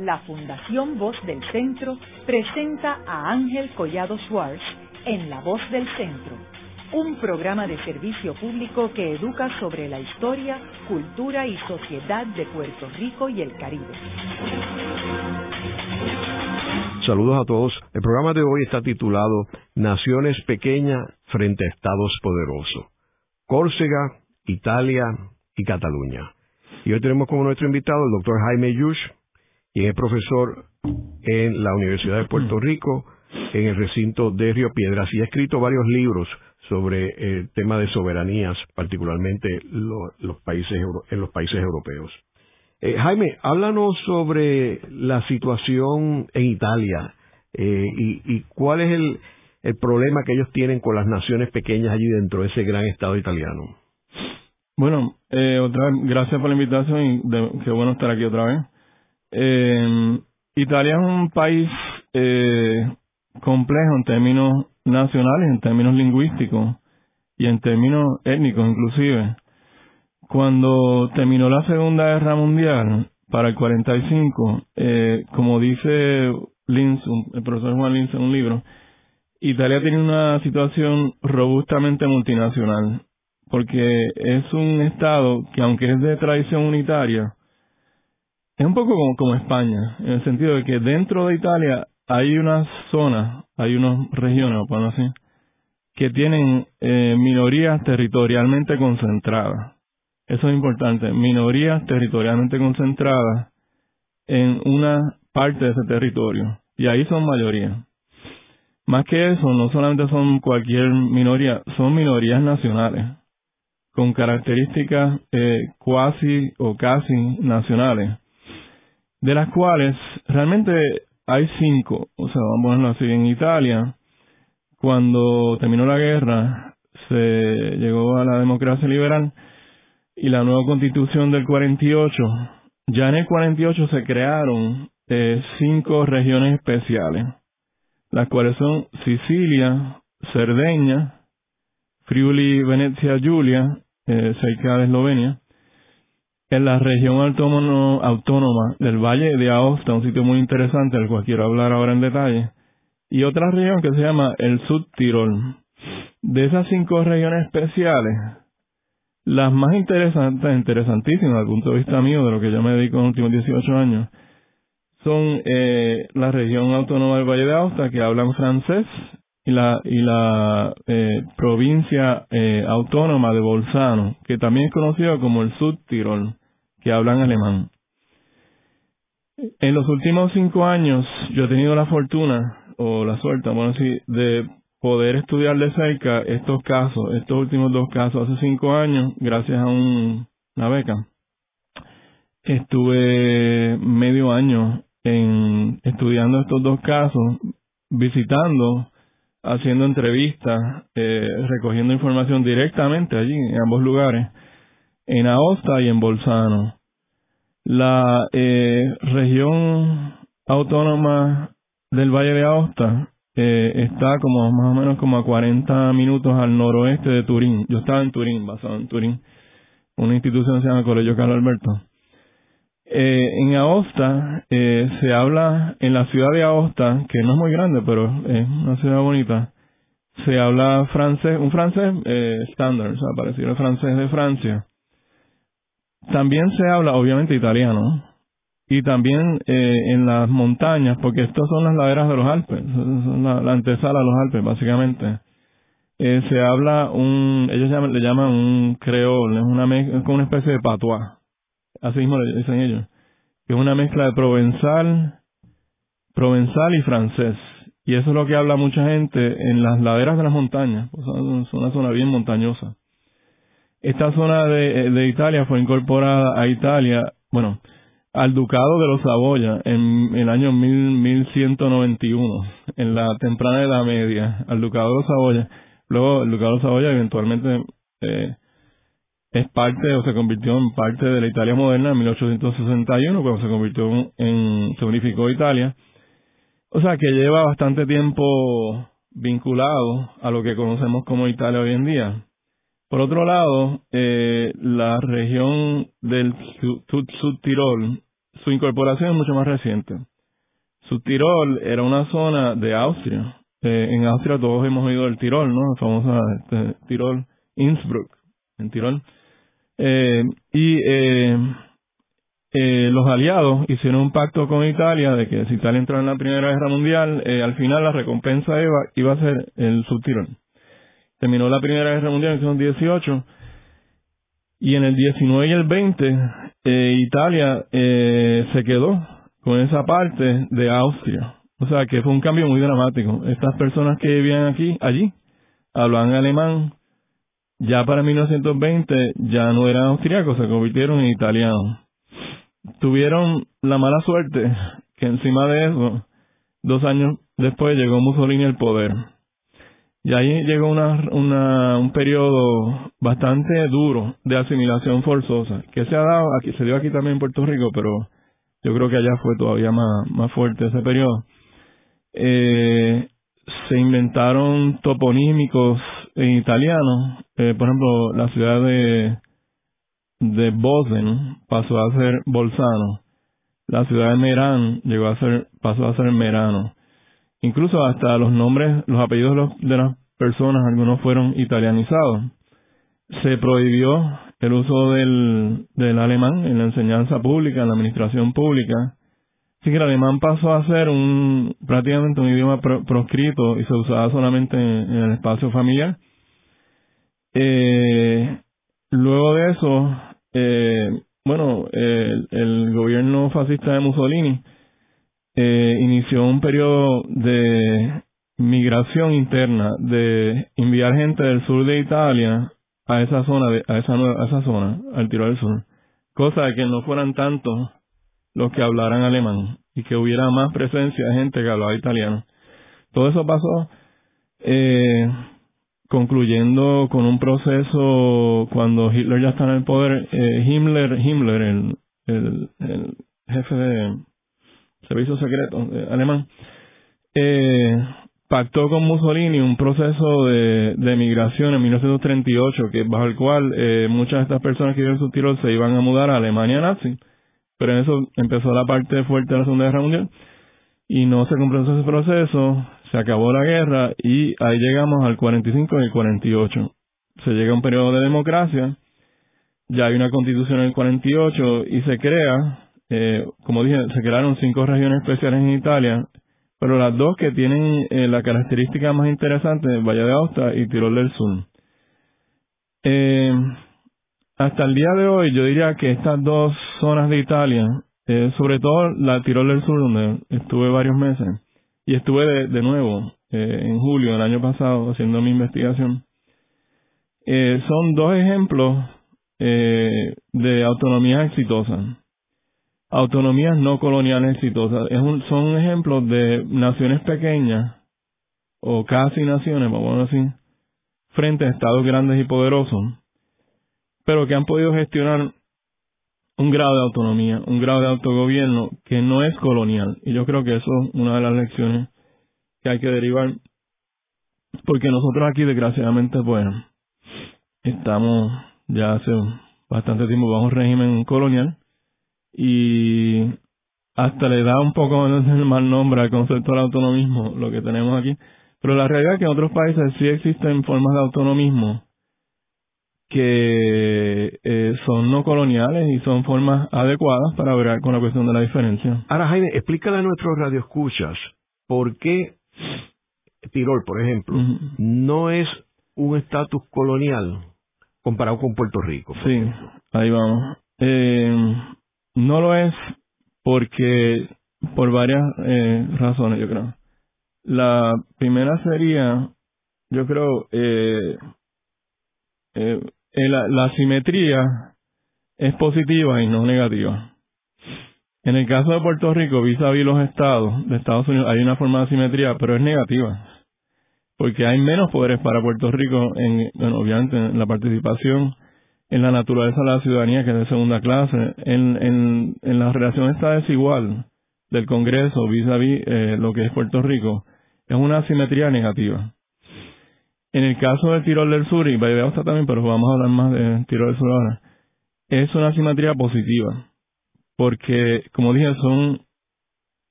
la Fundación Voz del Centro presenta a Ángel Collado Schwartz en La Voz del Centro, un programa de servicio público que educa sobre la historia, cultura y sociedad de Puerto Rico y el Caribe. Saludos a todos. El programa de hoy está titulado Naciones pequeñas frente a Estados poderosos. Córcega, Italia y Cataluña. Y hoy tenemos como nuestro invitado el doctor Jaime Yush, quien es profesor en la Universidad de Puerto Rico, en el recinto de Río Piedras, y ha escrito varios libros sobre el tema de soberanías, particularmente los países, en los países europeos. Eh, Jaime, háblanos sobre la situación en Italia eh, y, cuál es el, el problema que ellos tienen con las naciones pequeñas allí dentro de ese gran Estado italiano. Bueno, eh, otra vez, gracias por la invitación y qué bueno estar aquí otra vez. Eh, Italia es un país eh, complejo en términos nacionales, en términos lingüísticos y en términos étnicos inclusive. Cuando terminó la Segunda Guerra Mundial, para el 45, eh, como dice Linz, el profesor Juan Linz en un libro, Italia tiene una situación robustamente multinacional porque es un Estado que aunque es de tradición unitaria, es un poco como, España, en el sentido de que dentro de Italia hay unas zonas, hay unas regiones, por así, que tienen eh, minorías territorialmente concentradas. Eso es importante, minorías territorialmente concentradas en una parte de ese territorio. Y ahí son mayoría. Más que eso, no solamente son cualquier minoría, son minorías nacionales con características eh, cuasi o casi nacionales, de las cuales realmente hay cinco. O sea, vamos a así, en Italia, cuando terminó la guerra, se llegó a la democracia liberal y la nueva constitución del 48. Ya en el 48 se crearon eh, cinco regiones especiales, las cuales son Sicilia, Cerdeña, Friuli, Venecia, Giulia, eh, cerca de Eslovenia, en la región autónoma del Valle de Aosta, un sitio muy interesante del cual quiero hablar ahora en detalle, y otra región que se llama el Tirol. De esas cinco regiones especiales, las más interesantes, interesantísimas desde el punto de vista mío, de lo que yo me dedico en los últimos 18 años, son eh, la región autónoma del Valle de Aosta, que hablan francés, y la, y la eh, provincia eh, autónoma de Bolzano, que también es conocido como el Tirol, que hablan alemán. En los últimos cinco años yo he tenido la fortuna o la suerte, bueno, así, de poder estudiar de cerca estos casos, estos últimos dos casos hace cinco años, gracias a una beca. Estuve medio año en estudiando estos dos casos, visitando haciendo entrevistas, eh, recogiendo información directamente allí, en ambos lugares, en Aosta y en Bolzano. La eh, región autónoma del Valle de Aosta eh, está como más o menos como a 40 minutos al noroeste de Turín. Yo estaba en Turín, basado en Turín. Una institución se llama Colegio Carlos Alberto. Eh, en Aosta eh, se habla, en la ciudad de Aosta, que no es muy grande, pero es una ciudad bonita, se habla francés, un francés eh, estándar, o sea, parecido al francés de Francia. También se habla, obviamente, italiano. Y también eh, en las montañas, porque estas son las laderas de los Alpes, son la, antesala de los Alpes, básicamente. Eh, se habla un, ellos le llaman un creol, es una, es como una especie de patois así mismo le dicen ellos, que es una mezcla de provenzal, provenzal y francés. Y eso es lo que habla mucha gente en las laderas de las montañas, pues es una zona bien montañosa. Esta zona de, Italia fue incorporada a Italia, bueno, al Ducado de los Saboya en, el año mil, 1191, en la temprana Edad Media, al Ducado de los Saboya. Luego el Ducado de los Saboya eventualmente eh, es parte o se convirtió en parte de la Italia moderna en 1861 cuando se convirtió en se unificó Italia o sea que lleva bastante tiempo vinculado a lo que conocemos como Italia hoy en día por otro lado eh, la región del Sud Tirol su incorporación es mucho más reciente. Tirol era una zona de Austria. Eh, en Austria todos hemos oído el Tirol, ¿no? La famosa este, Tirol, Innsbruck, en Tirol. Eh, y eh, eh, los aliados hicieron un pacto con Italia de que si Italia entró en la Primera Guerra Mundial, al final la recompensa iba, iba a ser el subtirol. Terminó la Primera Guerra Mundial en 1918 y en el 19 y el 20 eh, Italia eh, se quedó con esa parte de Austria. O sea que fue un cambio muy dramático. Estas personas que vivían aquí, allí, hablaban alemán, ya para 1920 ya no eran austriacos, se convirtieron en italianos. Tuvieron la mala suerte que encima de eso, dos años después llegó Mussolini al poder. Y ahí llegó una, un periodo bastante duro de asimilación forzosa, que se ha dado aquí, se dio aquí también en Puerto Rico, pero yo creo que allá fue todavía más, más fuerte ese periodo. Eh, se inventaron toponímicos en italiano, eh, por ejemplo, la ciudad de, de Bosen pasó a ser Bolzano, la ciudad de Merán llegó a ser, pasó a ser Merano. Incluso hasta los nombres, los apellidos de, las personas, algunos fueron italianizados. Se prohibió el uso del, del alemán en la enseñanza pública, en la administración pública. Así que el alemán pasó a ser un prácticamente un idioma proscrito y se usaba solamente en, el espacio familiar. Eh, luego de eso, eh, bueno, el, el, gobierno fascista de Mussolini eh, inició un periodo de migración interna, de enviar gente del sur de Italia a esa zona, de, a esa nueva, esa zona, al Tiro del Sur. Cosa de que no fueran tantos los que hablaran alemán y que hubiera más presencia de gente que hablaba italiano. Todo eso pasó eh, concluyendo con un proceso cuando Hitler ya está en el poder. Eh, Himmler, Himmler, el, el, el jefe de servicio secreto alemán, eh, pactó con Mussolini un proceso de, de migración en 1938, que bajo el cual eh, muchas de estas personas que viven en su Tirol se iban a mudar a Alemania nazi. Pero en eso empezó la parte fuerte de la Segunda Guerra Mundial y no se completó ese proceso, se acabó la guerra y ahí llegamos al 45 y el 48. Se llega a un periodo de democracia, ya hay una constitución en el 48 y se crea, eh, como dije, se crearon cinco regiones especiales en Italia, pero las dos que tienen eh, la característica más interesante, Valle de Aosta y Tirol del Sur. Eh, hasta el día de hoy yo diría que estas dos zonas de Italia, eh, sobre todo la Tirol del Sur, donde estuve varios meses, y estuve de, de nuevo eh, en julio del año pasado haciendo mi investigación, son dos ejemplos de autonomía exitosa autonomías no coloniales exitosas. Es un, son ejemplos de naciones pequeñas o casi naciones, vamos a decir, frente a estados grandes y poderosos, pero que han podido gestionar un grado de autonomía, un grado de autogobierno que no es colonial. Y yo creo que eso es una de las lecciones que hay que derivar, porque nosotros aquí, desgraciadamente, bueno, estamos ya hace bastante tiempo bajo un régimen colonial, y hasta le da un poco el mal nombre al concepto del autonomismo, lo que tenemos aquí. Pero la realidad es que en otros países sí existen formas de autonomismo que eh, son no coloniales y son formas adecuadas para ver con la cuestión de la diferencia. Ahora, Jaime, explícale a nuestros radioescuchas por qué Tirol, por ejemplo, no es un estatus colonial comparado con Puerto Rico. Sí, ahí vamos. Eh, no lo es porque por varias eh, razones, yo creo. La primera sería, yo creo, eh, eh, la, la simetría es positiva y no negativa. En el caso de Puerto Rico, vis a vis los estados de Estados Unidos, hay una forma de simetría, pero es negativa. Porque hay menos poderes para Puerto Rico, en, bueno, obviamente, en la participación en la naturaleza de la ciudadanía, que es de segunda clase, en, en, en la relación está desigual del Congreso vis a vis eh, lo que es Puerto Rico, es una asimetría negativa. En el caso del Tirol del Sur, y Valle está también, pero vamos a hablar más de Tirol del Sur ahora, es una asimetría positiva, porque, como dije, son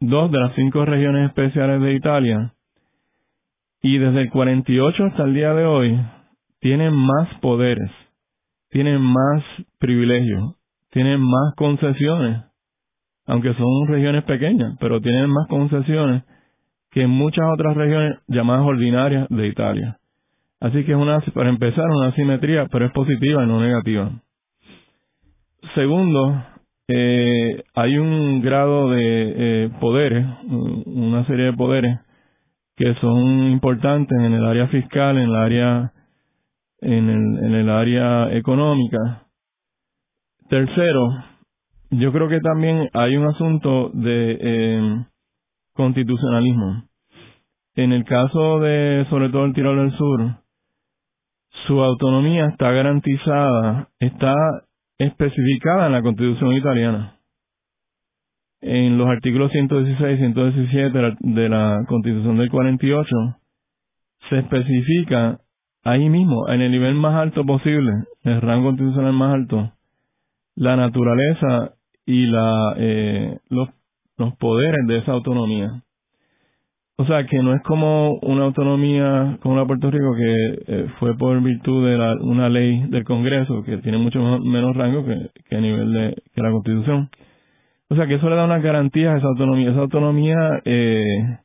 dos de las cinco regiones especiales de Italia y desde el 48 hasta el día de hoy tienen más poderes, tienen más privilegios, tienen más concesiones, aunque son regiones pequeñas, pero tienen más concesiones que muchas otras regiones llamadas ordinarias de Italia. Así que es una, para empezar, una simetría, pero es positiva y no negativa. Segundo, eh, hay un grado de eh, poderes, una serie de poderes que son importantes en el área fiscal, en el área, en el, en el área económica. Tercero, yo creo que también hay un asunto de eh, constitucionalismo. En el caso de, sobre todo el Tirol del Sur, su autonomía está garantizada, está especificada en la Constitución italiana. En los artículos 116 y 117 de la Constitución del 48 se especifica ahí mismo, en el nivel más alto posible, el rango constitucional más alto, la naturaleza y la, eh, los, poderes de esa autonomía. O sea, que no es como una autonomía como la de Puerto Rico que eh, fue por virtud de la, una ley del Congreso que tiene mucho menos rango que, a nivel de que la Constitución. O sea, que eso le da unas garantías a esa autonomía. Esa autonomía eh,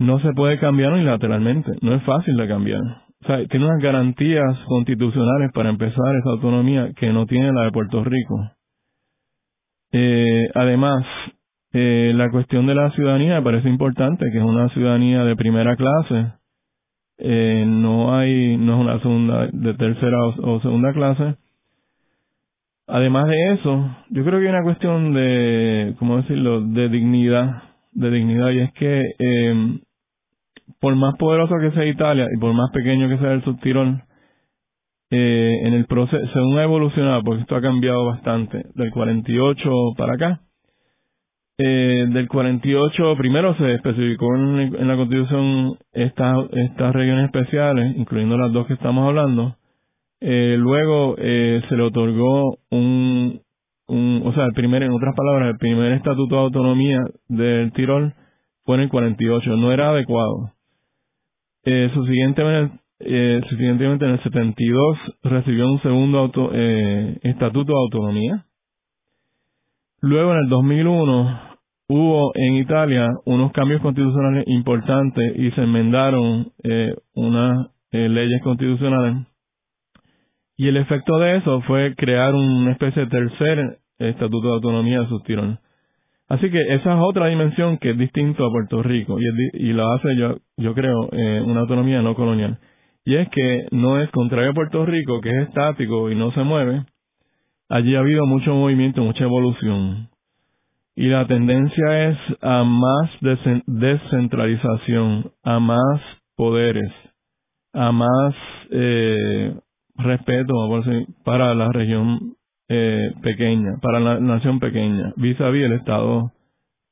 no se puede cambiar unilateralmente, no es fácil de cambiar. O sea, tiene unas garantías constitucionales para empezar esa autonomía que no tiene la de Puerto Rico. Eh, además, eh, la cuestión de la ciudadanía me parece importante, que es una ciudadanía de primera clase. Eh, no hay, no es una segunda, de tercera o, segunda clase. Además de eso, yo creo que hay una cuestión de, ¿cómo decirlo?, de dignidad, de dignidad, y es que eh, por más poderoso que sea Italia y por más pequeño que sea el subtirón, eh, en el proceso, según ha evolucionado, porque esto ha cambiado bastante, del 48 para acá, eh, del 48 primero se especificó en, la Constitución estas estas regiones especiales, incluyendo las dos que estamos hablando. Eh, luego eh, se le otorgó un, un, o sea, el primer, en otras palabras, el primer estatuto de autonomía del Tirol fue en el 48, no era adecuado. Eh, subsiguientemente, eh, subsiguientemente en el 72 recibió un segundo auto, eh, estatuto de autonomía. Luego en el 2001 hubo en Italia unos cambios constitucionales importantes y se enmendaron eh, unas eh, leyes constitucionales. Y el efecto de eso fue crear una especie de tercer estatuto de autonomía de sus tirones. Así que esa es otra dimensión que es distinto a Puerto Rico y, lo hace, yo, yo creo, eh, una autonomía no colonial. Y es que no es contrario a Puerto Rico, que es estático y no se mueve. Allí ha habido mucho movimiento, mucha evolución y la tendencia es a más descentralización, a más poderes, a más eh, respeto para la región eh, pequeña, para la nación pequeña, vis a vis el Estado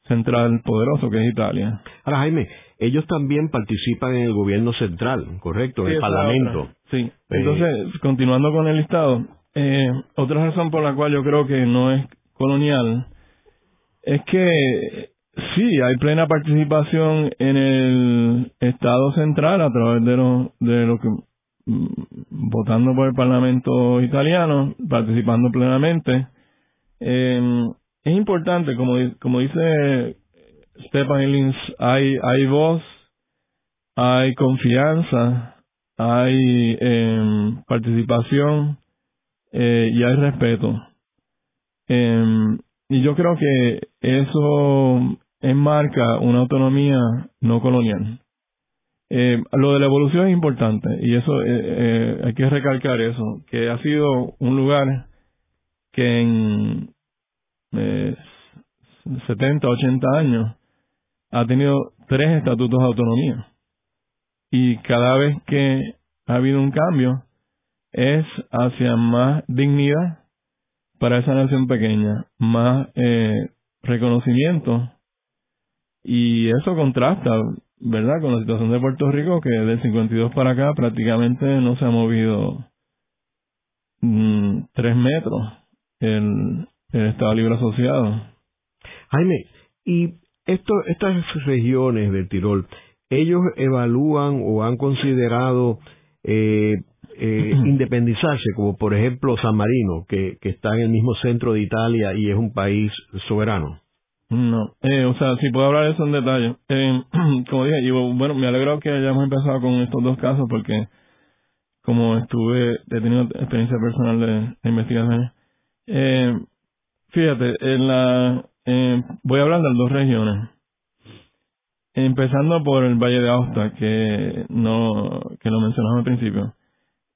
central poderoso que es Italia. Ahora, Jaime, ellos también participan en el gobierno central, ¿correcto? En el Parlamento. Sí. Eh, Entonces, continuando con el listado, eh, otra razón por la cual yo creo que no es colonial es que sí, hay plena participación en el Estado central a través de lo, de lo que votando por el Parlamento italiano, participando plenamente. Eh, es importante, como, como dice Stefan Illins, hay, hay voz, hay confianza, hay eh, participación eh, y hay respeto. Eh, y yo creo que eso enmarca una autonomía no colonial. Eh, lo de la evolución es importante y eso eh, eh, hay que recalcar eso, que ha sido un lugar que en 70, 80 años ha tenido tres estatutos de autonomía. Y cada vez que ha habido un cambio es hacia más dignidad para esa nación pequeña, más eh, reconocimiento y eso contrasta, ¿verdad?, con la situación de Puerto Rico que del 52 para acá prácticamente no se ha movido mm, tres metros el, el Estado Libre Asociado. Jaime, y esto, estas regiones del Tirol, ¿ellos evalúan o han considerado eh, eh, independizarse, como por ejemplo San Marino, que, que está en el mismo centro de Italia y es un país soberano? No, eh, o sea, si puedo hablar de eso en detalle. Eh, como dije, yo, bueno, me alegro que hayamos empezado con estos dos casos porque como estuve, he tenido experiencia personal de, investigación. Eh, fíjate, en la, eh, voy a hablar de las dos regiones. Empezando por el Valle de Aosta, que no, que lo mencionamos al principio.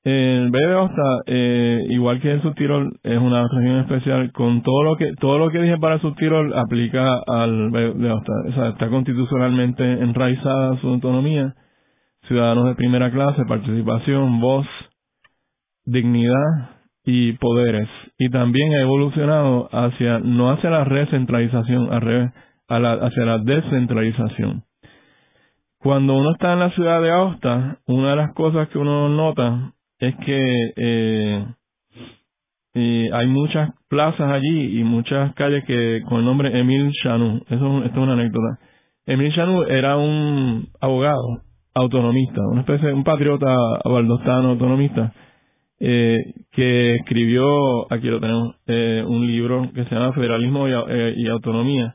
De Aosta, eh, igual que el Subtirol, es una región especial con todo lo que todo lo que dije para el Subtirol aplica al de Aosta. O sea, está constitucionalmente enraizada su autonomía, ciudadanos de primera clase, participación, voz, dignidad y poderes. Y también ha evolucionado hacia no hacia la recentralización, hacia la descentralización. Cuando uno está en la ciudad de Aosta, una de las cosas que uno nota es que eh, hay muchas plazas allí y muchas calles que con el nombre Emil Chanu. Eso, esto es una anécdota. Emil Chanu era un abogado autonomista, una especie un patriota valdostano autonomista eh, que escribió, aquí lo tenemos, eh, un libro que se llama Federalismo y, eh, Autonomía.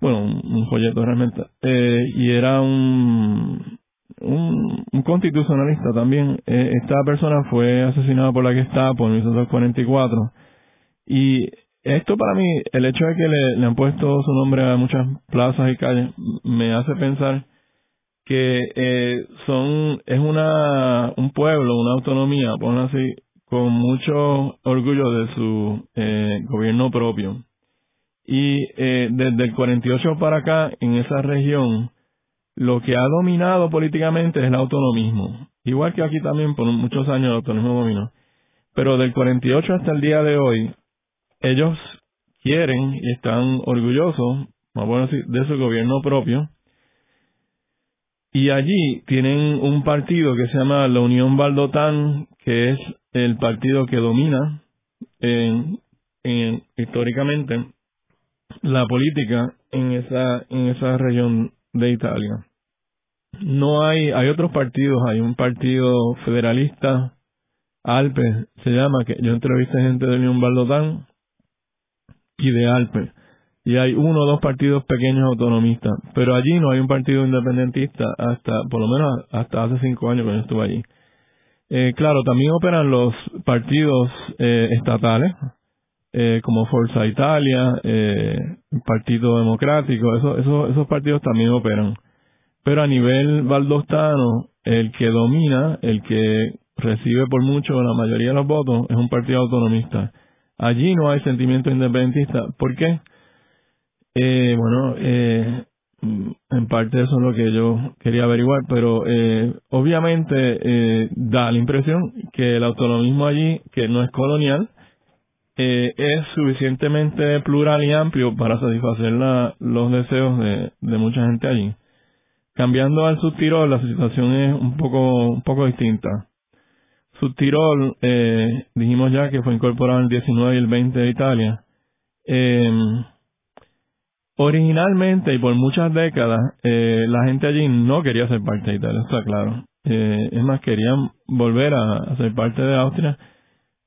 Bueno, un, un realmente. Eh, y era un, un, constitucionalista también. Eh, esta persona fue asesinada por la está por 1944. Y esto para mí, el hecho de que le, le, han puesto su nombre a muchas plazas y calles, me hace pensar que eh, son es una un pueblo, una autonomía, ponlo así, con mucho orgullo de su eh, gobierno propio. Y eh, desde el 48 para acá, en esa región, lo que ha dominado políticamente es el autonomismo. Igual que aquí también por muchos años el autonomismo dominó. Pero del 48 hasta el día de hoy, ellos quieren y están orgullosos, vamos a decir, de su gobierno propio. Y allí tienen un partido que se llama la Unión Baldotán, que es el partido que domina en, históricamente la política en esa, en esa región de Italia no hay, hay otros partidos, hay un partido federalista, ALPE se llama, que yo entrevisté gente de Unión Baldotán y de ALPE. Y hay uno o dos partidos pequeños autonomistas, pero allí no hay un partido independentista hasta, por lo menos hasta hace cinco años que yo estuve allí. Eh, claro, también operan los partidos eh, estatales, eh, como Forza Italia, eh, Partido Democrático, eso, eso, esos partidos también operan. Pero a nivel valdostano, el que domina, el que recibe por mucho la mayoría de los votos, es un partido autonomista. Allí no hay sentimiento independentista. ¿Por qué? Eh, bueno, eh, en parte eso es lo que yo quería averiguar, pero eh, obviamente eh, da la impresión que el autonomismo allí, que no es colonial, eh, es suficientemente plural y amplio para satisfacer la, los deseos de, de mucha gente allí. Cambiando al Subtirol, la situación es un poco, un poco distinta. Subtirol, eh, dijimos ya que fue incorporado en el 19 y el 20 de Italia. Eh, originalmente y por muchas décadas, eh, la gente allí no quería ser parte de Italia, está claro. Eh, es más, querían volver a, ser parte de Austria.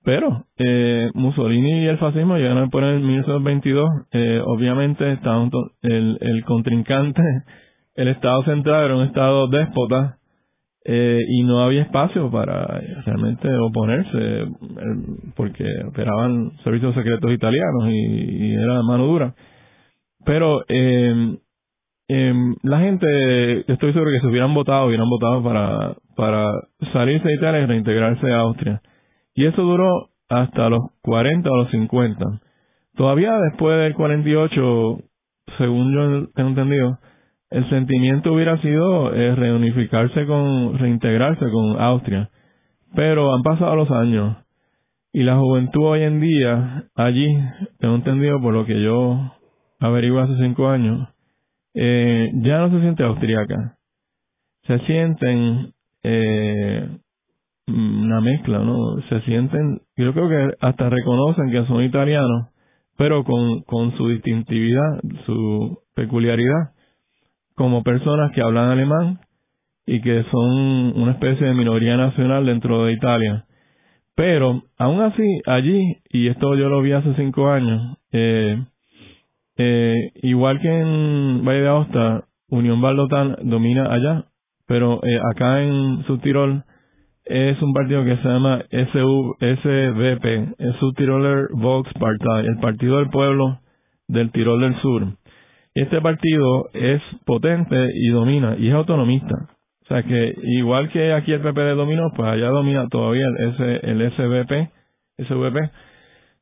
Pero eh, Mussolini y el fascismo llegaron por el 1922. Eh, obviamente, estaba el, el contrincante el Estado central era un Estado déspota eh, y no había espacio para realmente oponerse porque operaban servicios secretos italianos y, era mano dura. Pero eh, eh, la gente, estoy seguro que si hubieran votado, hubieran votado para, para salirse de Italia y reintegrarse a Austria. Y eso duró hasta los 40 o los 50. Todavía después del 48, según yo tengo entendido, el sentimiento hubiera sido eh, reunificarse con, reintegrarse con Austria. Pero han pasado los años y la juventud hoy en día, allí, tengo entendido por lo que yo averigué hace cinco años, eh, ya no se siente austriaca. Se sienten eh, una mezcla, ¿no? Se sienten, yo creo que hasta reconocen que son italianos, pero con, con su distintividad, su peculiaridad, como personas que hablan alemán y que son una especie de minoría nacional dentro de Italia. Pero aún así, allí, y esto yo lo vi hace cinco años, eh, eh, igual que en Valle de Aosta, Unión Baldotán domina allá, pero eh, acá en Subtirol es un partido que se llama SV, SVP, es Subtiroler Volkspartei, el Partido del Pueblo del Tirol del Sur. Este partido es potente y domina, y es autonomista. O sea que igual que aquí el PPD dominó, pues allá domina todavía el, S, el SVP, SVP.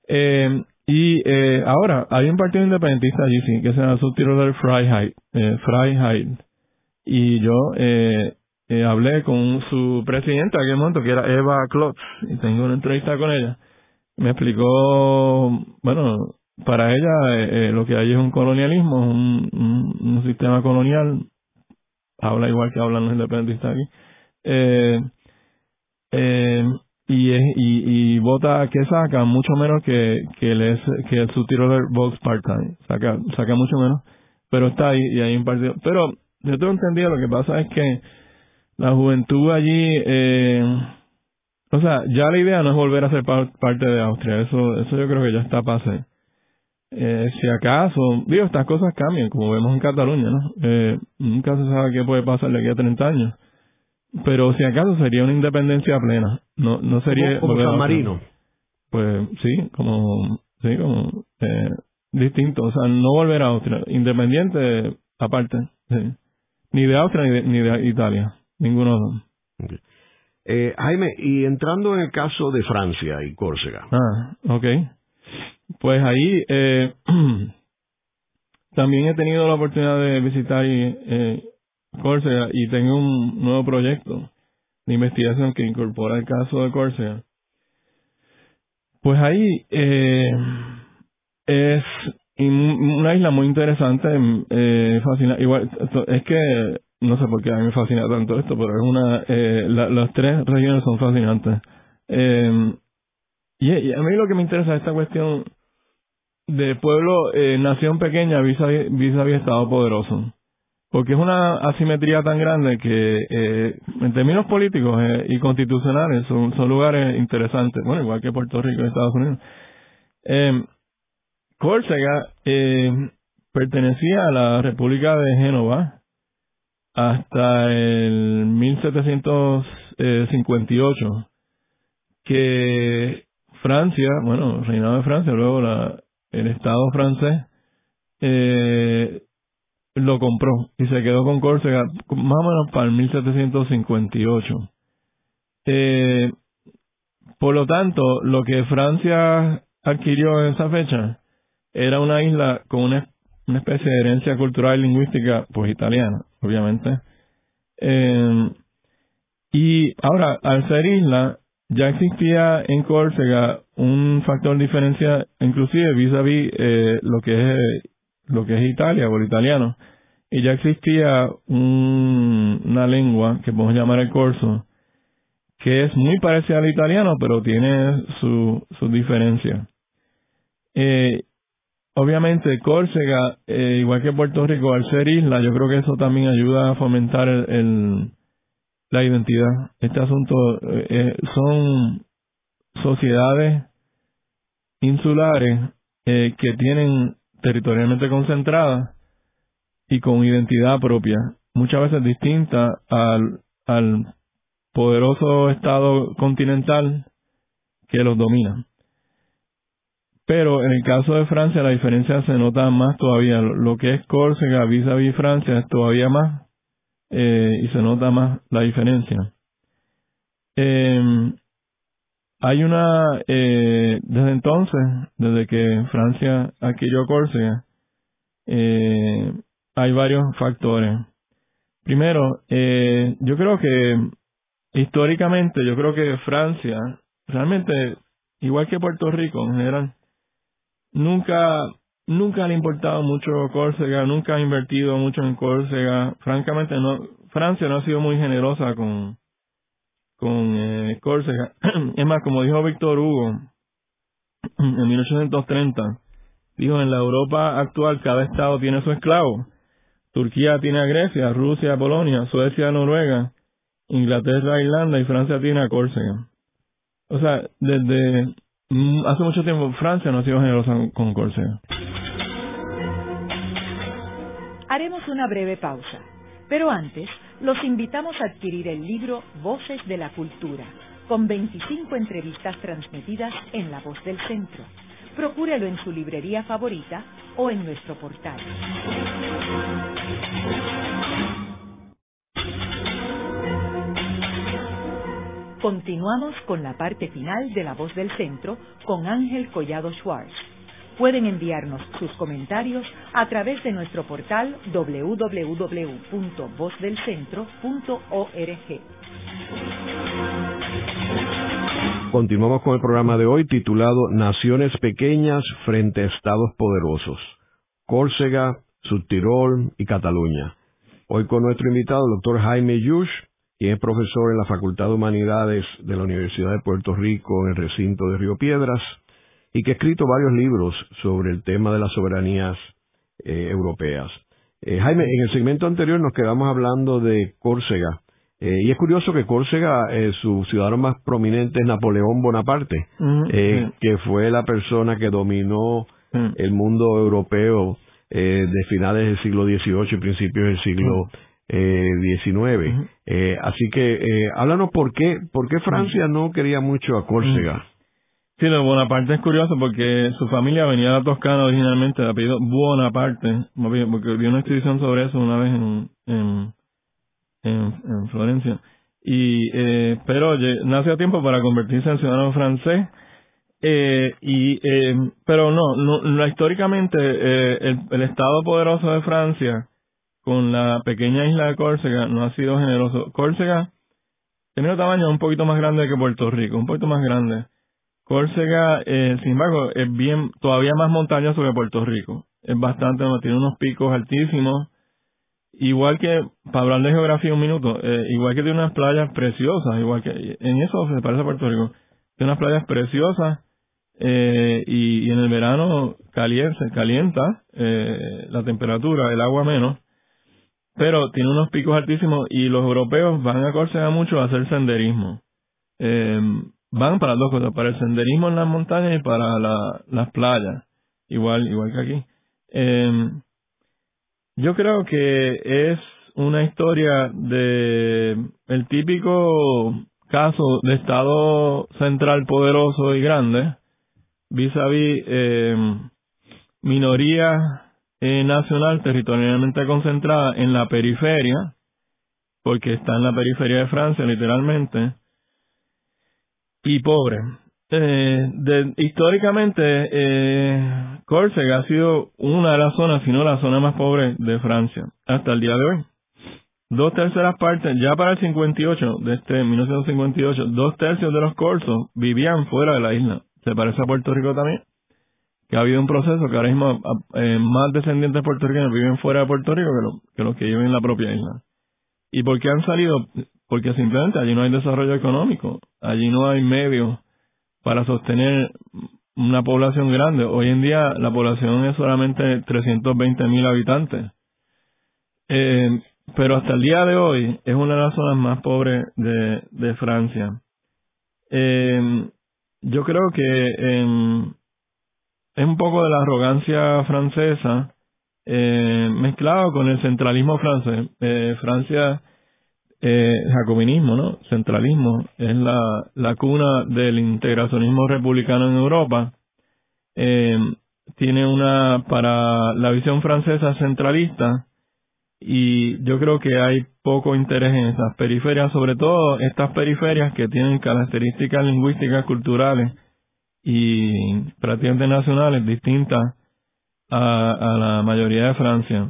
Eh, y eh, ahora hay un partido independentista allí, sí, que se llama Subtiroler Freiheit, eh, Freiheit. Y yo eh, eh, hablé con su presidenta en aquel momento, que era Eva Klotz, y tengo una entrevista con ella. Me explicó, bueno, para ella eh, eh, lo que hay es un colonialismo, un, sistema colonial, habla igual que hablan los independentistas aquí, eh, eh, y, es, y, y vota que saca mucho menos que, que el, que el subtitular Vox Part-Time, saca, saca mucho menos, pero está ahí y hay un partido. Pero yo tengo entendido, lo que pasa es que la juventud allí, eh, o sea, ya la idea no es volver a ser parte de Austria, eso eso yo creo que ya está pase. Eh, si acaso, digo, estas cosas cambian, como vemos en Cataluña, ¿no? Eh, nunca se sabe qué puede pasar de aquí a 30 años. Pero si acaso sería una independencia plena, no no sería... Como, San Marino. Pues sí, como, sí, como, eh, distinto, o sea, no volver a Austria, independiente aparte, sí. ni de Austria ni de, ni de Italia. Ninguno de Eh, Jaime, y entrando en el caso de Francia y Córcega. Ah, ok. Pues ahí eh, también he tenido la oportunidad de visitar eh, Córcega y tengo un nuevo proyecto de investigación que incorpora el caso de Córcega. Pues ahí eh, es una isla muy interesante, eh, fascinante. Igual, es que no sé por qué a mí me fascina tanto esto, pero es una, eh, las tres regiones son fascinantes. Eh, y, a mí lo que me interesa es esta cuestión de pueblo, eh, nación pequeña, vis a vis estado poderoso. Porque es una asimetría tan grande que, eh, en términos políticos eh, y constitucionales, son, son lugares interesantes. Bueno, igual que Puerto Rico y Estados Unidos. Eh, Córcega eh, pertenecía a la República de Génova, hasta el 1758 que Francia, bueno, reinado de Francia, luego la, el Estado francés eh, lo compró y se quedó con Córcega más o menos para el 1758. Eh, por lo tanto, lo que Francia adquirió en esa fecha era una isla con una, especie de herencia cultural y lingüística pues italiana obviamente. Eh, y ahora, al ser isla, ya existía en Córcega un factor de diferencia, inclusive vis a vis eh, lo que es lo que es Italia o el italiano, y ya existía un, una lengua que podemos llamar el corso, que es muy parecida al italiano, pero tiene su, su diferencia. Eh, obviamente Córcega, eh, igual que Puerto Rico, al ser isla, yo creo que eso también ayuda a fomentar el, la identidad. Este asunto eh, eh, son sociedades insulares que tienen territorialmente concentradas y con identidad propia, muchas veces distinta al, al poderoso estado continental que los domina. Pero en el caso de Francia la diferencia se nota más todavía. Lo que es Córcega vis a vis Francia es todavía más eh, y se nota más la diferencia. Eh, hay una, eh, desde entonces, desde que Francia adquirió Córcega, eh, hay varios factores. Primero, eh, yo creo que históricamente, yo creo que Francia, realmente, igual que Puerto Rico en general, nunca nunca le ha importado mucho Córcega, nunca ha invertido mucho en Córcega. Francamente, no Francia no ha sido muy generosa con con eh, Córcega. es más, como dijo Víctor Hugo en 1830, dijo, en la Europa actual cada estado tiene su esclavo. Turquía tiene a Grecia, Rusia a Polonia, Suecia a Noruega, Inglaterra Irlanda y Francia tiene a Córcega. O sea, desde hace mucho tiempo Francia no ha sido generosa con Córcega. Haremos una breve pausa, pero antes los invitamos a adquirir el libro Voces de la Cultura, con 25 entrevistas transmitidas en La Voz del Centro. Procúrelo en su librería favorita o en nuestro portal. Continuamos con la parte final de La Voz del Centro con Ángel Collado Schwartz. Pueden enviarnos sus comentarios a través de nuestro portal www.vozdelcentro.org. Continuamos con el programa de hoy titulado Naciones pequeñas frente a estados poderosos. Córcega, Subtirol y Cataluña. Hoy con nuestro invitado, el doctor Jaime Yush, quien es profesor en la Facultad de Humanidades de la Universidad de Puerto Rico en el recinto de Río Piedras y que ha escrito varios libros sobre el tema de las soberanías eh, europeas. Eh, Jaime, en el segmento anterior nos quedamos hablando de Córcega eh, y es curioso que Córcega, su ciudadano más prominente es Napoleón Bonaparte, que fue la persona que dominó el mundo europeo de finales del siglo XVIII y principios del siglo eh, 19. eh, así que eh, háblanos por qué, por qué Francia no quería mucho a Córcega. Sí, lo de Bonaparte es curioso porque su familia venía de la Toscana originalmente, de apellido Bonaparte, porque vi una exhibición sobre eso una vez en, en, en, Florencia. Y, eh, pero nació a tiempo para convertirse en ciudadano francés. Eh, y eh, pero no, no, históricamente eh, el, el Estado poderoso de Francia con la pequeña isla de Córcega no ha sido generoso. Córcega tiene un tamaño un poquito más grande que Puerto Rico, un poquito más grande. Córcega, eh, sin embargo, es bien, todavía más montañoso que Puerto Rico. Es bastante, tiene unos picos altísimos. Igual que, para hablar de geografía un minuto, eh, igual que tiene unas playas preciosas, igual que, en eso se parece a Puerto Rico. Tiene unas playas preciosas, eh, y, y, en el verano calienta, calienta eh, la temperatura, el agua menos pero tiene unos picos altísimos y los europeos van a Córcega mucho a hacer senderismo. Eh, van para dos cosas, para el senderismo en las montañas y para la, las playas, igual, igual que aquí. Eh, yo creo que es una historia de el típico caso de Estado central poderoso y grande vis a vis eh, minorías eh, nacional territorialmente concentrada en la periferia, porque está en la periferia de Francia literalmente, y pobre. Eh, históricamente, eh, Córcega ha sido una de las zonas, si no la zona más pobre de Francia, hasta el día de hoy. Dos terceras partes, ya para el 58, de este 1958, dos tercios de los corsos vivían fuera de la isla. ¿Se parece a Puerto Rico también? Que ha habido un proceso que ahora mismo eh, más descendientes puertorriqueños viven fuera de Puerto Rico que, los que viven en la propia isla. ¿Y por qué han salido? Porque simplemente allí no hay desarrollo económico, allí no hay medios para sostener una población grande. Hoy en día la población es solamente 320 mil habitantes. Eh, pero hasta el día de hoy es una de las zonas más pobres de, Francia. Eh, yo creo que es un poco de la arrogancia francesa eh, mezclado con el centralismo francés. Eh, Francia, eh, jacobinismo, ¿no? Centralismo es la, la cuna del integracionismo republicano en Europa. Eh, tiene una, para la visión francesa centralista, y yo creo que hay poco interés en esas periferias, sobre todo estas periferias que tienen características lingüísticas culturales y prácticamente nacionales distintas a, a la mayoría de Francia.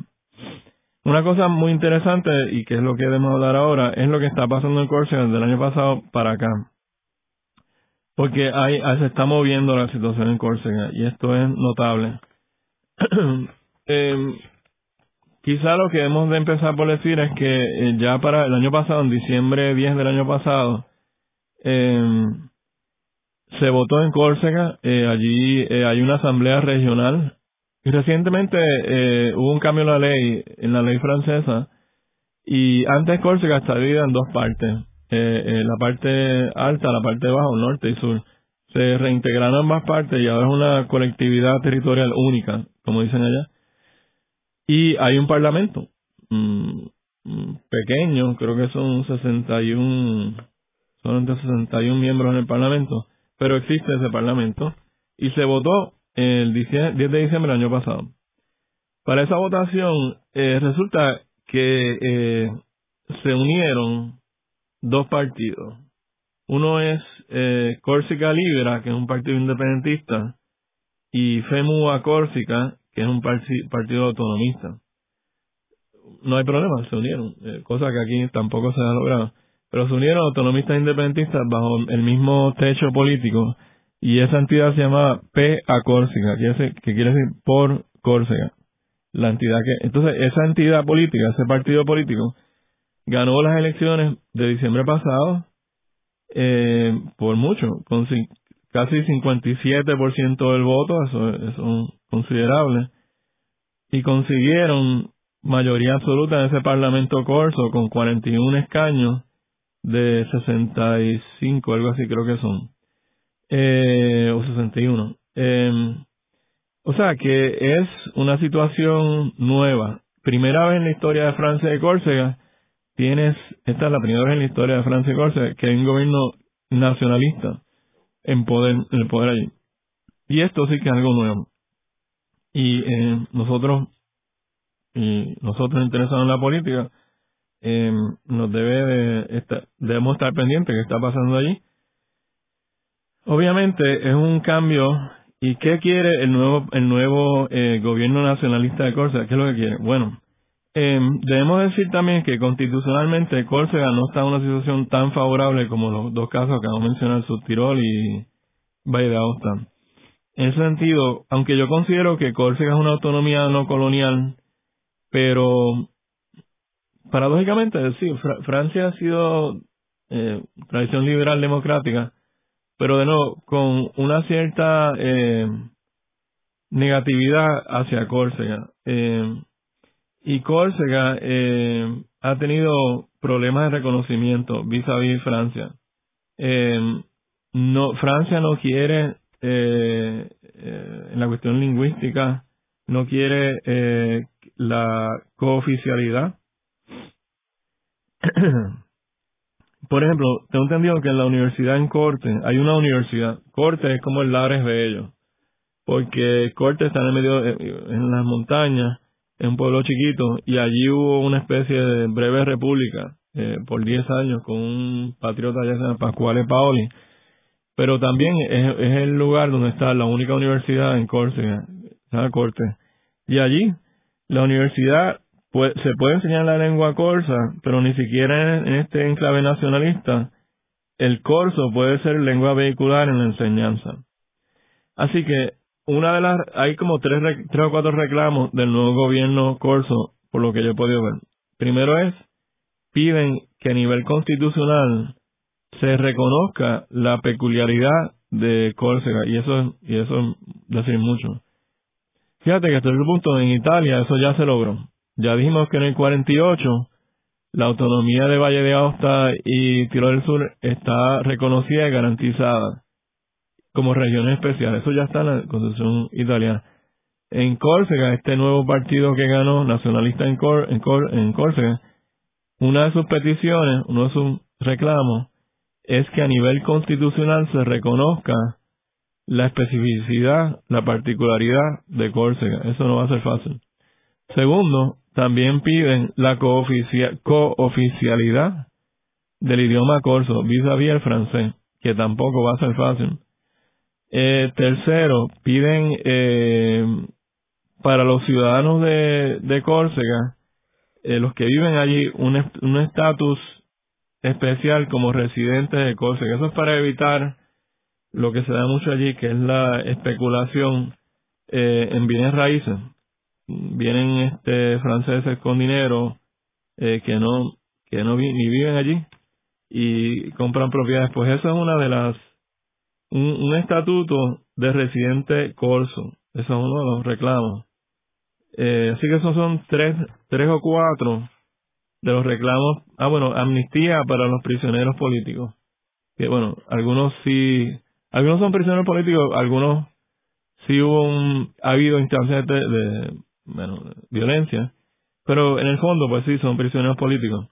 Una cosa muy interesante y que es lo que debemos hablar ahora es lo que está pasando en Córcega desde el año pasado para acá. Porque hay, se está moviendo la situación en Córcega y esto es notable. eh, quizá lo que hemos de empezar por decir es que eh, ya para el año pasado, en diciembre 10 del año pasado, eh, se votó en Córcega, eh, allí eh, hay una asamblea regional y recientemente eh, hubo un cambio en la ley, en la ley francesa, y antes Córcega estaba dividida en dos partes, eh, eh, la parte alta, la parte baja, norte y sur. Se reintegraron ambas partes y ahora es una colectividad territorial única, como dicen allá. Y hay un parlamento mm, mm, pequeño, creo que son 61, son entre 61 miembros en el parlamento, pero existe ese parlamento y se votó el 10 de diciembre del año pasado. Para esa votación eh, resulta que eh, se unieron dos partidos. Uno es eh, Córsica Libera, que es un partido independentista, y FEMUA Córsica, que es un partido autonomista. No hay problema, se unieron, eh, cosa que aquí tampoco se ha logrado. Pero se unieron autonomistas independentistas bajo el mismo techo político y esa entidad se llama PA Córcega, que, quiere decir por Córcega. La entidad que, entonces esa entidad política, ese partido político, ganó las elecciones de diciembre pasado eh, por mucho, con casi 57% del voto, eso, es considerable, y consiguieron mayoría absoluta en ese Parlamento Corso con 41 escaños de 65, algo así creo que son eh, o 61. Eh, em, o sea que es una situación nueva. Primera vez en la historia de Francia de Córcega, tienes, esta es la primera vez en la historia de Francia y Córcega que hay un gobierno nacionalista en poder, en el poder allí. Y esto sí que es algo nuevo. Y eh, nosotros, y nosotros interesados en la política, eh, nos debe de debemos estar pendientes de qué está pasando allí Obviamente es un cambio. ¿Y qué quiere el nuevo, el nuevo eh, gobierno nacionalista de Córcega? ¿Qué es lo que quiere? Bueno, eh, debemos decir también que constitucionalmente Córcega no está en una situación tan favorable como los dos casos que acabo de mencionar, Subtirol y Valle de Aosta. En ese sentido, aunque yo considero que Córcega es una autonomía no colonial, pero paradójicamente, sí, Francia ha sido eh, tradición liberal democrática, pero de nuevo, con una cierta eh, negatividad hacia Córcega. Eh, y Córcega eh, ha tenido problemas de reconocimiento vis a vis Francia. Francia no quiere, en la cuestión lingüística, no quiere la cooficialidad por ejemplo, tengo entendido que en la universidad en Corte, hay una universidad, Corte es como el Lares ellos, porque Corte está en el medio, eh, en las montañas, en un pueblo chiquito, y allí hubo una especie de breve república eh, por 10 años con un patriota ya se llama Pascuale Paoli, pero también es, el lugar donde está la única universidad en Córcega, Corte, y allí la universidad se puede enseñar la lengua corsa, pero ni siquiera en, este enclave nacionalista el corso puede ser lengua vehicular en la enseñanza. Así que una de las hay como tres, tres o cuatro reclamos del nuevo gobierno corso, por lo que yo he podido ver. Primero es piden que a nivel constitucional se reconozca la peculiaridad de Córcega y eso y eso es decir mucho. Fíjate que hasta el punto en Italia eso ya se logró. Ya dijimos que en el 48 la autonomía de Valle de Aosta y Tiro del Sur está reconocida y garantizada como regiones especiales. Eso ya está en la Constitución italiana. En Córcega, este nuevo partido que ganó, nacionalista en, en Córcega, una de sus peticiones, uno de sus reclamos, es que a nivel constitucional se reconozca la especificidad, la particularidad de Córcega. Eso no va a ser fácil. Segundo, también piden la cooficialidad del idioma corso vis a vis el francés, que tampoco va a ser fácil. Eh, tercero, piden eh, para los ciudadanos de, Córcega, eh, los que viven allí, un estatus especial como residentes de Córcega. Eso es para evitar lo que se da mucho allí, que es la especulación en bienes raíces vienen este franceses con dinero eh, que no que no ni viven allí y compran propiedades pues eso es una de las un, estatuto de residente corso eso es uno de los reclamos Eh, así que esos son tres, tres o cuatro de los reclamos. Ah, bueno, amnistía para los prisioneros políticos. Que bueno, algunos sí, algunos son prisioneros políticos, algunos sí hubo un, ha habido instancias de, de, bueno, violencia, pero en el fondo, pues sí, son prisioneros políticos.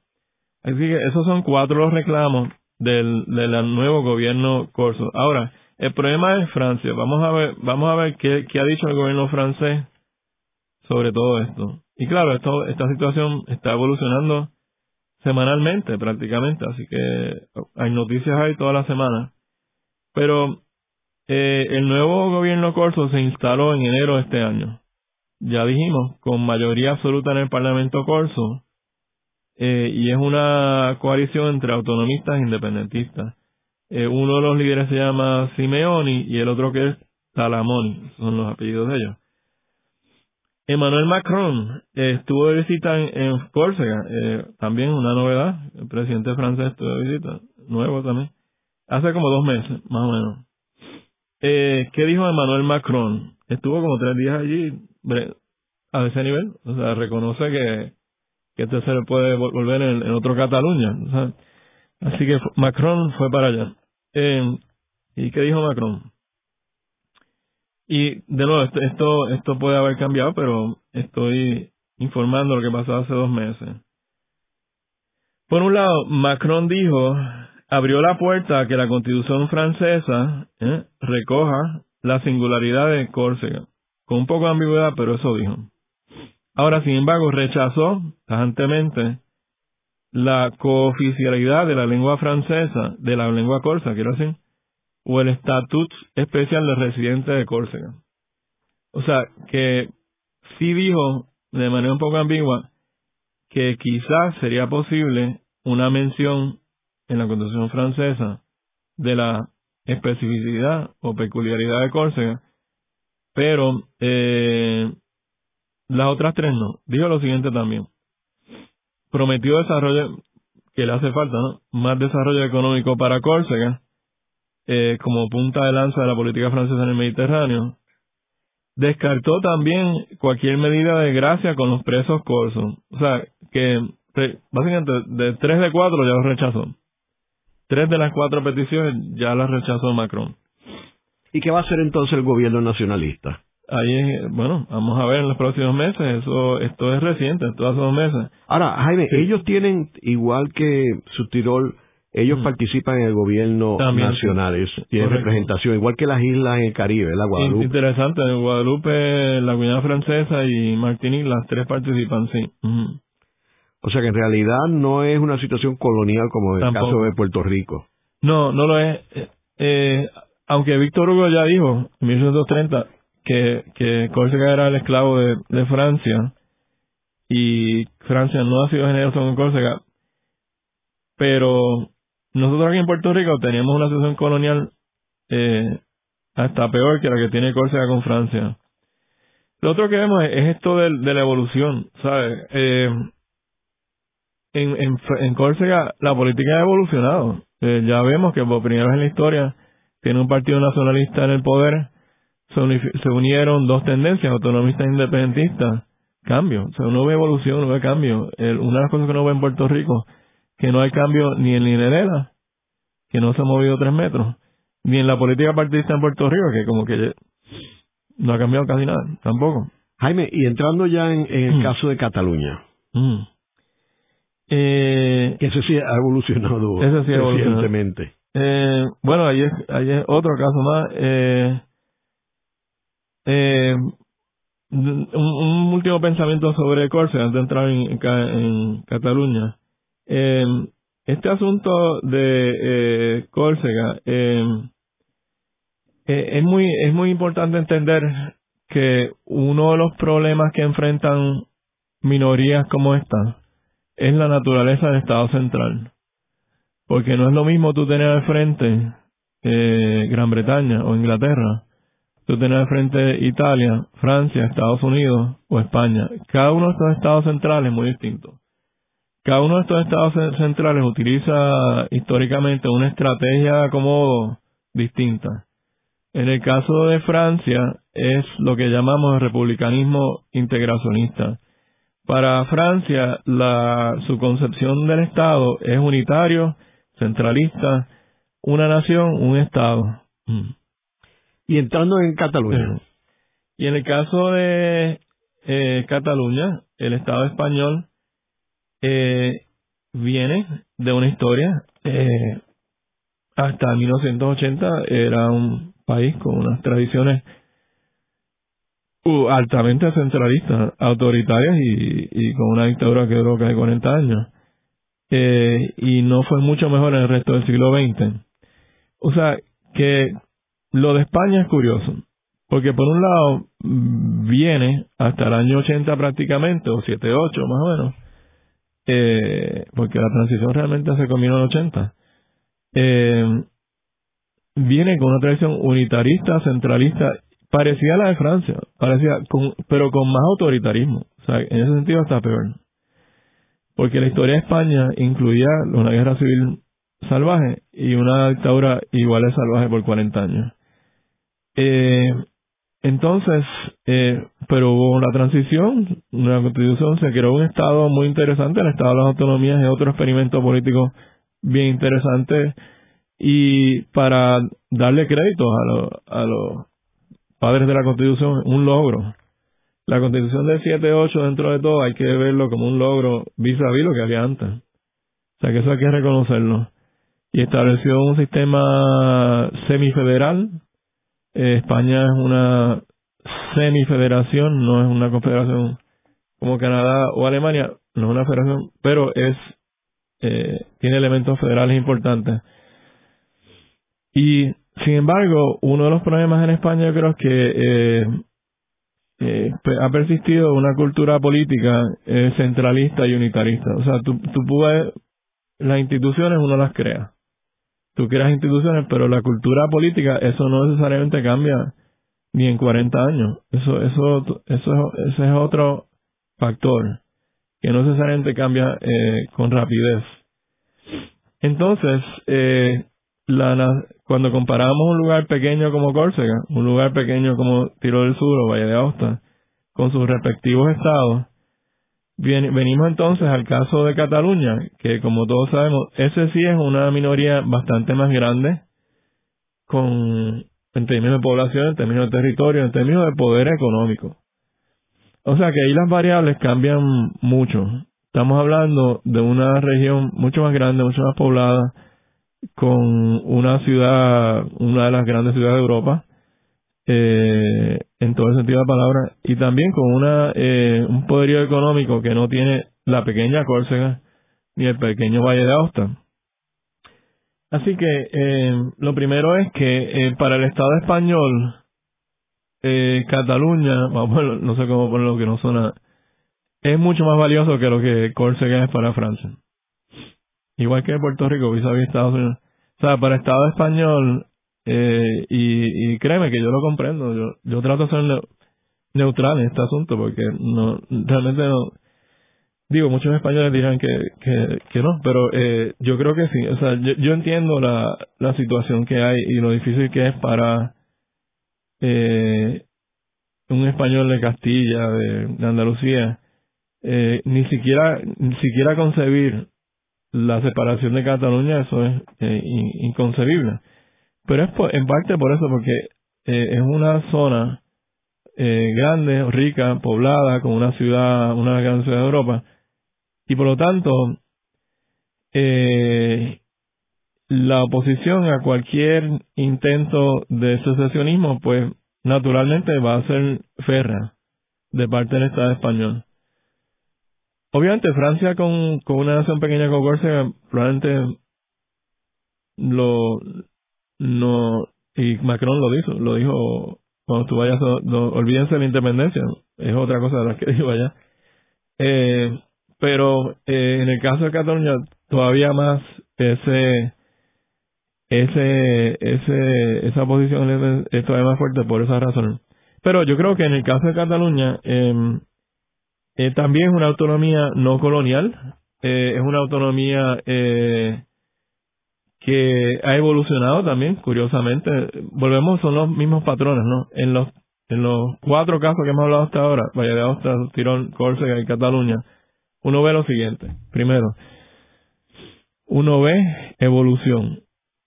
Así que esos son cuatro los reclamos del, del nuevo gobierno corso. Ahora, el problema es Francia. Vamos a ver, vamos a ver qué, qué ha dicho el gobierno francés sobre todo esto. Y claro, esto, esta situación está evolucionando semanalmente prácticamente, así que hay noticias ahí toda la semana. Pero eh, el nuevo gobierno corso se instaló en enero de este año. Ya dijimos, con mayoría absoluta en el Parlamento corso, eh, y es una coalición entre autonomistas e independentistas. Eh, uno de los líderes se llama Simeoni y el otro que es Talamoni, son los apellidos de ellos. Emmanuel Macron eh, estuvo de visita en, Córcega, eh, también una novedad, el presidente francés estuvo de visita, nuevo también, hace como dos meses, más o menos. ¿Qué dijo Emmanuel Macron? Estuvo como tres días allí a ese nivel, o sea, reconoce que, que este se le puede volver en, otro Cataluña. así que Macron fue para allá. ¿Y qué dijo Macron? Y de nuevo, esto, esto puede haber cambiado, pero estoy informando lo que pasó hace dos meses. Por un lado, Macron dijo, abrió la puerta a que la constitución francesa ¿eh? recoja la singularidad de Córcega. Con un poco de ambigüedad, pero eso dijo. Ahora, sin embargo, rechazó tajantemente la cooficialidad de la lengua francesa, de la lengua corsa, quiero decir, o el estatus especial de residente de Córcega. O sea, que sí dijo de manera un poco ambigua que quizás sería posible una mención en la Constitución francesa de la especificidad o peculiaridad de Córcega, pero eh, las otras tres no. Dijo lo siguiente también. Prometió desarrollo, que le hace falta, ¿no? Más desarrollo económico para Córcega eh, como punta de lanza de la política francesa en el Mediterráneo, descartó también cualquier medida de gracia con los presos corsos. O sea, que básicamente de tres de cuatro ya los rechazó. Tres de las cuatro peticiones ya las rechazó Macron. ¿Y qué va a hacer entonces el gobierno nacionalista? Ahí, bueno, vamos a ver en los próximos meses. Eso, esto es reciente, esto hace dos meses. Ahora, Jaime, ellos tienen, igual que su Tirol, ellos participan en el gobierno nacional, tienen representación, igual que las islas en el Caribe, la Guadalupe. Interesante, Guadalupe, la Guinea Francesa y Martinique, las tres participan, sí. O sea que en realidad no es una situación colonial como el caso de Puerto Rico. No, no lo es. Eh, eh, aunque Víctor Hugo ya dijo en 1830 que, que Córcega era el esclavo de, Francia y Francia no ha sido generoso con Córcega, pero nosotros aquí en Puerto Rico teníamos una situación colonial eh, hasta peor que la que tiene Córcega con Francia. Lo otro que vemos es, esto de, la evolución, ¿sabes? Eh, en, en, en Córcega la política ha evolucionado. Eh, ya vemos que por primera vez en la historia tiene un partido nacionalista en el poder, se, unieron dos tendencias, autonomistas e independentistas. Cambio, o sea, uno ve evolución, uno ve cambio. una de las cosas que uno ve en Puerto Rico que no hay cambio ni en Linerela, que no se ha movido tres metros, ni en la política partidista en Puerto Rico, que como que no ha cambiado casi nada, tampoco. Jaime, y entrando ya en, el mm. caso de Cataluña, mm. eh, que eso sí ha evolucionado eso sí recientemente. Eh, bueno, ahí es, es otro caso más. Eh, eh, un, último pensamiento sobre Córcega antes de entrar en, Cataluña. Eh, este asunto de eh, Córcega, em, eh, es, muy, es muy importante entender que uno de los problemas que enfrentan minorías como esta es la naturaleza del Estado central. Porque no es lo mismo tú tener al frente eh, Gran Bretaña o Inglaterra, tú tener al frente Italia, Francia, Estados Unidos o España. Cada uno de estos estados centrales es muy distinto. Cada uno de estos estados centrales utiliza históricamente una estrategia como distinta. En el caso de Francia, es lo que llamamos el republicanismo integracionista. Para Francia, la, su concepción del Estado es unitario, centralista, una nación, un Estado. Mm. Y entrando en Cataluña. Y en el caso de eh, Cataluña, el Estado español eh, viene de una historia. Eh, hasta 1980 era un país con unas tradiciones uh, altamente centralistas, autoritarias y, con una dictadura que duró casi 40 años. Eh, y no fue mucho mejor en el resto del siglo XX. O sea, que lo de España es curioso, porque por un lado viene hasta el año 80 prácticamente, o 7, 8 más o menos, eh, porque la transición realmente se combinó en 80, eh, viene con una tradición unitarista, centralista, parecida a la de Francia, parecida, con, pero con más autoritarismo. O sea, en ese sentido está peor. Porque la historia de España incluía una guerra civil salvaje y una dictadura igual de salvaje por 40 años. Eh, entonces, eh, pero hubo una transición, una constitución, se creó un Estado muy interesante, el Estado de las Autonomías es otro experimento político bien interesante y para darle crédito a, a los padres de la Constitución, un logro. La Constitución del 7-8 dentro de todo hay que verlo como un logro vis a vis lo que había antes. O sea que eso hay que reconocerlo. Y estableció un sistema semifederal. Eh, España es una semifederación, no es una confederación como Canadá o Alemania, no es una federación, pero es eh, tiene elementos federales importantes. Y, sin embargo, uno de los problemas en España yo creo que eh, eh, ha persistido una cultura política centralista y unitarista. O sea, tú, tú puedes, las instituciones uno las crea. Tú creas instituciones, pero la cultura política, eso no necesariamente cambia ni en 40 años. Eso, eso, eso, ese es otro factor que no necesariamente cambia eh, con rapidez. Entonces, eh, la, cuando comparamos un lugar pequeño como Córcega, un lugar pequeño como Tiro del Sur o Valle de Aosta, con sus respectivos estados, venimos entonces al caso de Cataluña, que como todos sabemos, ese sí es una minoría bastante más grande, con en términos de población, en términos de territorio, en términos de poder económico. O sea que ahí las variables cambian mucho. Estamos hablando de una región mucho más grande, mucho más poblada, con una ciudad, una de las grandes ciudades de Europa, eh, en todo el sentido de la palabra, y también con una eh, un poderío económico que no tiene la pequeña Córcega ni el pequeño Valle de Aosta. Así que eh, lo primero es que eh, para el Estado español Cataluña, vamos, no sé cómo ponerlo que no suena, es mucho más valioso que lo que Córcega es para Francia. Igual que Puerto Rico, vis a Estados Unidos. O sea, para Estado español, eh, y, créeme que yo lo comprendo, yo, yo trato de ser neutral en este asunto porque no realmente no. Digo muchos españoles dirán que, que, que no pero eh, yo creo que sí. O sea yo, yo entiendo la, la situación que hay y lo difícil que es para eh, un español de Castilla, de, Andalucía, eh, ni siquiera ni siquiera concebir la separación de Cataluña, eso es eh, inconcebible. Pero es en parte por eso, porque eh, es una zona eh, grande, rica, poblada, con una ciudad, una gran ciudad de Europa, y por lo tanto, eh, la oposición a cualquier intento de secesionismo, pues naturalmente va a ser ferra de parte del Estado español. Obviamente Francia con, con una nación pequeña como Córcega probablemente lo no y Macron lo dijo, lo dijo cuando tú vayas, no, olvídense de la independencia, es otra cosa de la que digo allá. Eh, pero eh, en el caso de Cataluña todavía más ese ese ese esa posición es todavía más fuerte por esa razón pero yo creo que en el caso de Cataluña eh, eh, también es una autonomía no colonial eh, es una autonomía eh, que ha evolucionado también curiosamente volvemos son los mismos patrones no en los en los cuatro casos que hemos hablado hasta ahora, Valle de Tirón, Córcega y Cataluña, uno ve lo siguiente. Primero, uno ve evolución.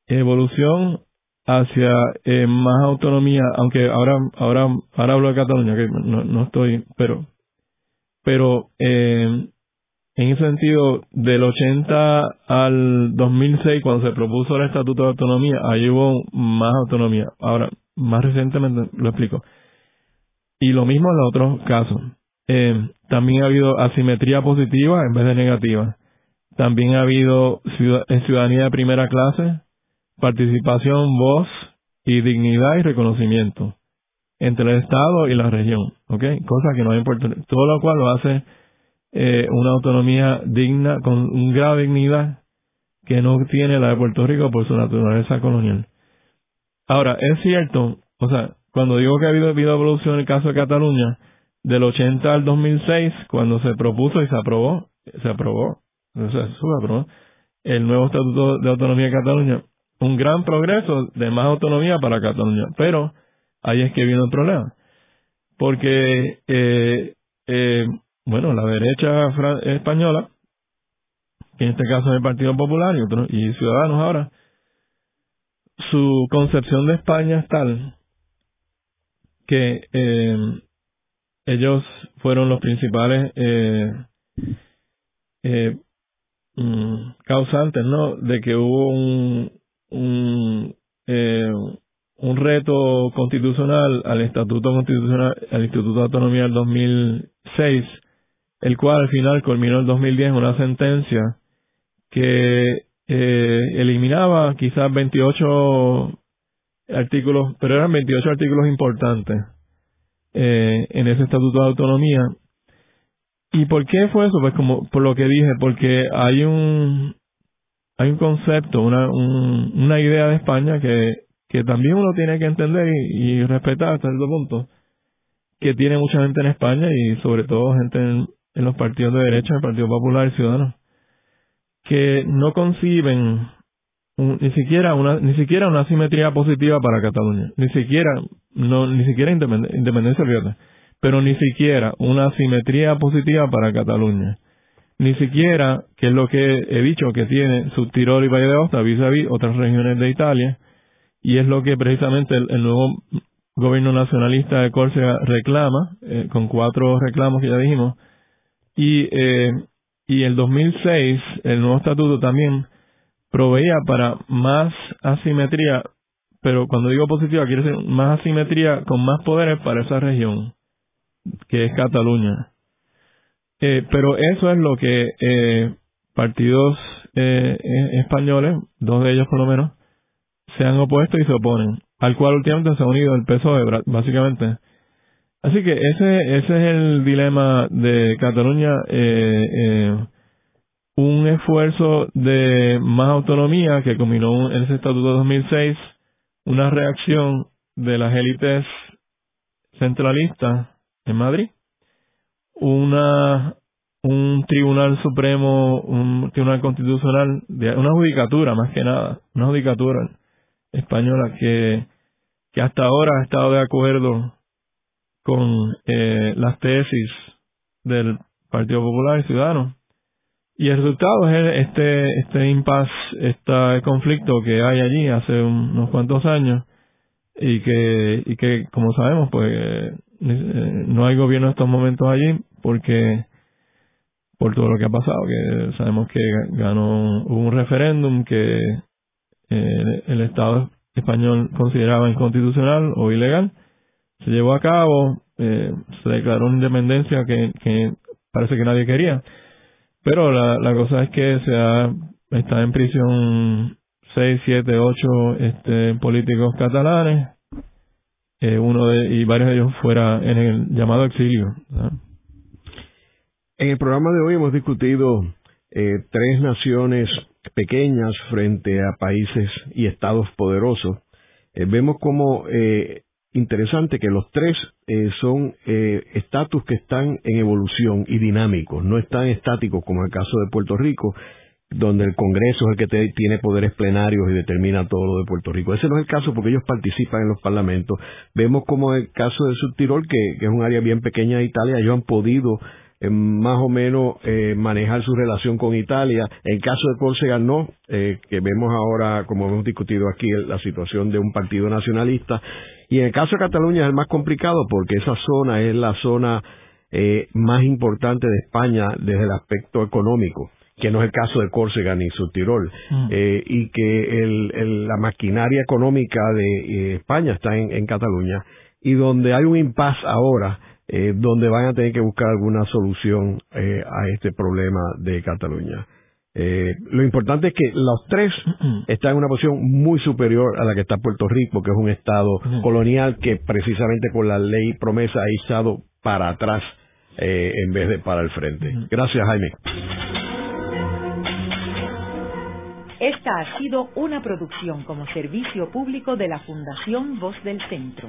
Evolución hacia eh, más autonomía, aunque ahora ahora ahora hablo de Cataluña, que no, no estoy, pero pero eh, en ese sentido, del 80 al 2006, cuando se propuso el Estatuto de Autonomía, ahí hubo más autonomía. Ahora, más recientemente lo explico. Y lo mismo en los otros casos. Eh, también ha habido asimetría positiva en vez de negativa. También ha habido ciudadanía de primera clase, participación, voz y dignidad y reconocimiento entre el Estado y la región, ¿ok? Cosa que no hay en. Todo lo cual lo hace eh, una autonomía digna, con un grado dignidad que no tiene la de Puerto Rico por su naturaleza colonial. Ahora, es cierto, o sea, cuando digo que ha habido, habido evolución en el caso de Cataluña, del 80 al 2006, cuando se propuso y se aprobó, se aprobó, o sea, se aprobó el nuevo Estatuto de Autonomía de Cataluña, un gran progreso de más autonomía para Cataluña, pero ahí es que vino el problema. Porque, eh, eh, bueno, la derecha española, que en este caso es el Partido Popular y, Ciudadanos ahora, su concepción de España es tal que eh, ellos fueron los principales eh, eh, mm, causantes, ¿no? De que hubo un, un un reto constitucional al Estatuto Constitucional, al Instituto de Autonomía del 2006, el cual al final culminó en 2010 en una sentencia que eh, eliminaba quizás 28 artículos, pero eran 28 artículos importantes eh, en ese Estatuto de Autonomía. ¿Y por qué fue eso? Pues como por lo que dije, porque hay un hay un concepto, una, una idea de España que que también uno tiene que entender y, respetar hasta cierto punto, que tiene mucha gente en España y sobre todo gente en, los partidos de derecha, el Partido Popular y Ciudadanos, que no conciben ni siquiera una ni siquiera una simetría positiva para Cataluña, ni siquiera no ni siquiera independencia, fíjate, pero ni siquiera una simetría positiva para Cataluña. Ni siquiera, que es lo que he dicho, que tiene Subtirol y Valle de Aosta vis a vis otras regiones de Italia, y es lo que precisamente el, nuevo gobierno nacionalista de Córcega reclama, eh, con cuatro reclamos que ya dijimos, y, eh, y el 2006 el nuevo estatuto también proveía para más asimetría, pero cuando digo positiva quiere decir más asimetría con más poderes para esa región, que es Cataluña. Eh, pero eso es lo que eh, partidos eh, españoles, dos de ellos por lo menos, se han opuesto y se oponen, al cual últimamente se ha unido el PSOE, básicamente. Así que ese, ese es el dilema de Cataluña, eh, eh, un esfuerzo de más autonomía que combinó en ese estatuto de 2006, una reacción de las élites centralistas en Madrid, una un tribunal supremo, un tribunal constitucional, una judicatura más que nada, una judicatura española que, que hasta ahora ha estado de acuerdo con eh, las tesis del Partido Popular y Ciudadano. Y el resultado es este, este impasse, este conflicto que hay allí hace unos cuantos años y que, y que como sabemos, pues eh, no hay gobierno en estos momentos allí porque por todo lo que ha pasado, que sabemos que ganó un referéndum que eh, el Estado español consideraba inconstitucional o ilegal. Se llevó a cabo, eh, se declaró una independencia que, parece que nadie quería. Pero la, la cosa es que se ha, está en prisión seis, siete, ocho este, políticos catalanes, eh, uno de, y varios de ellos fuera en el llamado exilio. En el programa de hoy hemos discutido eh, tres naciones pequeñas frente a países y estados poderosos, eh, vemos como eh, interesante que los tres eh, son estatus que están en evolución y dinámicos, no están estáticos como el caso de Puerto Rico, donde el Congreso es el que tiene poderes plenarios y determina todo lo de Puerto Rico. Ese no es el caso porque ellos participan en los parlamentos. Vemos como el caso de Subtirol, que, que es un área bien pequeña de Italia, ellos han podido eh, más o menos eh, manejar su relación con Italia. En caso de Córcega no, eh, que vemos ahora, como hemos discutido aquí, la situación de un partido nacionalista. Y en el caso de Cataluña es el más complicado porque esa zona es la zona más importante de España desde el aspecto económico que no es el caso de Córcega ni Subtirol, mm. y que la maquinaria económica de España está en, Cataluña, y donde hay un impasse ahora eh, donde van a tener que buscar alguna solución eh, a este problema de Cataluña. Eh, lo importante es que los tres están en una posición muy superior a la que está Puerto Rico, que es un estado colonial que precisamente con la ley promesa ha estado para atrás en vez de para el frente. Gracias, Jaime. Esta ha sido una producción como servicio público de la Fundación Voz del Centro.